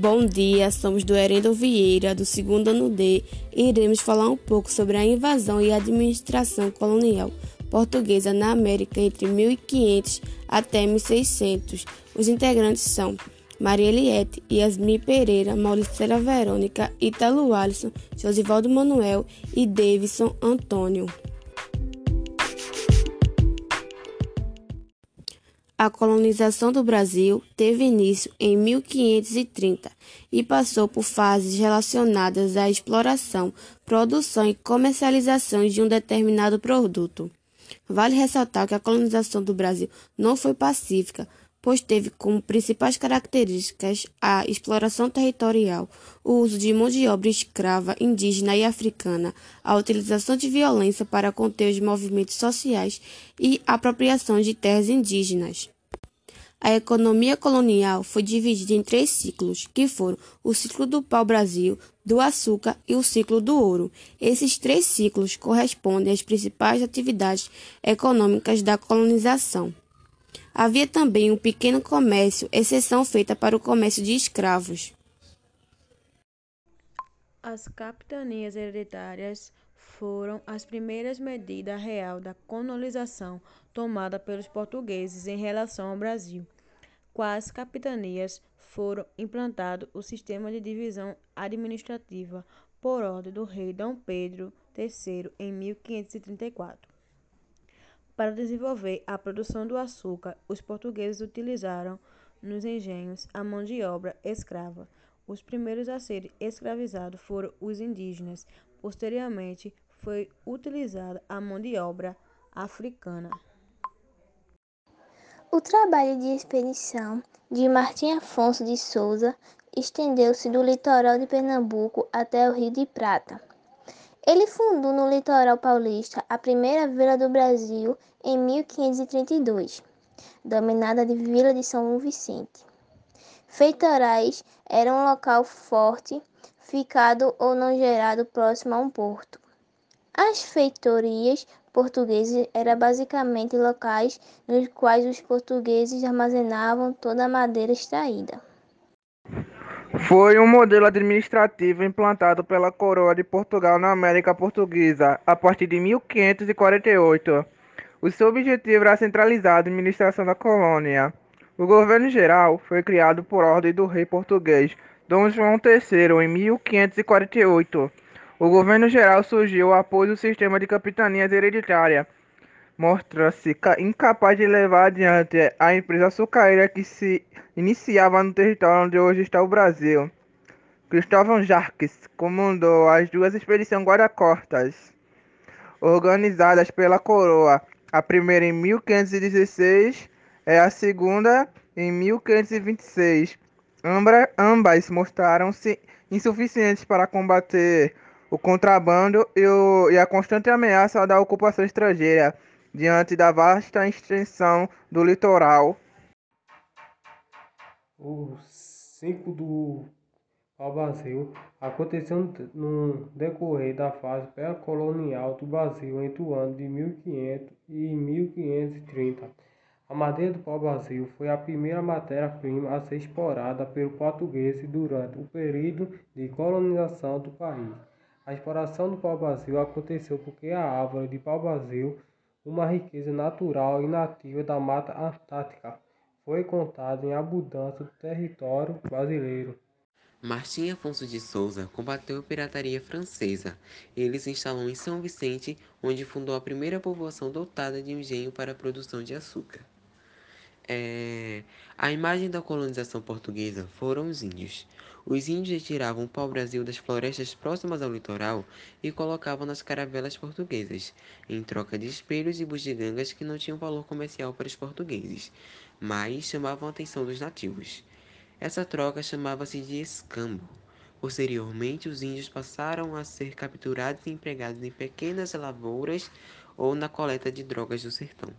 Bom dia, somos do Herendo Vieira, do segundo ano D, e iremos falar um pouco sobre a invasão e administração colonial portuguesa na América entre 1500 até 1600. Os integrantes são Maria Eliette, Yasmin Pereira, Mauricela Verônica, Italo Alisson, Josivaldo Manuel e Davidson Antônio. A colonização do Brasil teve início em 1530 e passou por fases relacionadas à exploração, produção e comercialização de um determinado produto. Vale ressaltar que a colonização do Brasil não foi pacífica, pois teve como principais características a exploração territorial, o uso de mão de obra escrava indígena e africana, a utilização de violência para conter os movimentos sociais e a apropriação de terras indígenas. A economia colonial foi dividida em três ciclos, que foram o ciclo do pau-brasil, do açúcar e o ciclo do ouro. Esses três ciclos correspondem às principais atividades econômicas da colonização. Havia também um pequeno comércio, exceção feita para o comércio de escravos. As capitanias hereditárias foram as primeiras medidas real da colonização tomada pelos portugueses em relação ao Brasil. As capitanias foram implantado o sistema de divisão administrativa por ordem do rei Dom Pedro III em 1534. Para desenvolver a produção do açúcar, os portugueses utilizaram nos engenhos a mão de obra escrava. Os primeiros a serem escravizados foram os indígenas. Posteriormente, foi utilizada a mão de obra africana. O trabalho de expedição de Martim Afonso de Souza estendeu-se do litoral de Pernambuco até o Rio de Prata. Ele fundou no litoral paulista a primeira vila do Brasil em 1532, dominada de Vila de São Vicente. Feitorais era um local forte, ficado ou não gerado próximo a um porto. As feitorias portuguesas eram basicamente locais nos quais os portugueses armazenavam toda a madeira extraída. Foi um modelo administrativo implantado pela Coroa de Portugal na América Portuguesa a partir de 1548. O seu objetivo era centralizar a administração da colônia. O governo geral foi criado por ordem do rei português Dom João III em 1548. O governo geral surgiu após o sistema de capitanias hereditária. Mostra-se incapaz de levar adiante a empresa açucareira que se iniciava no território onde hoje está o Brasil. Cristóvão Jarques comandou as duas expedições guarda-costas, organizadas pela coroa, a primeira em 1516 e a segunda em 1526. Ambas mostraram-se insuficientes para combater o contrabando e, o, e a constante ameaça da ocupação estrangeira diante da vasta extensão do litoral. O ciclo do pau-brasil aconteceu no decorrer da fase pré-colonial do Brasil entre o ano de 1500 e 1530. A madeira do pau-brasil foi a primeira matéria-prima a ser explorada pelos portugueses durante o período de colonização do país. A exploração do pau-brasil aconteceu porque a árvore de pau-brasil, uma riqueza natural e nativa da Mata Antártica, foi contada em abundância no território brasileiro. Martim Afonso de Souza combateu a pirataria francesa. Ele se instalou em São Vicente, onde fundou a primeira povoação dotada de engenho para a produção de açúcar. É... A imagem da colonização portuguesa foram os índios. Os índios retiravam o pau-brasil das florestas próximas ao litoral e colocavam nas caravelas portuguesas, em troca de espelhos e bugigangas que não tinham valor comercial para os portugueses, mas chamavam a atenção dos nativos. Essa troca chamava-se de escambo. Posteriormente, os índios passaram a ser capturados e empregados em pequenas lavouras ou na coleta de drogas do sertão.